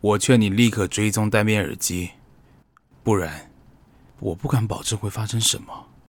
我劝你立刻追踪单边耳机，不然我不敢保证会发生什么。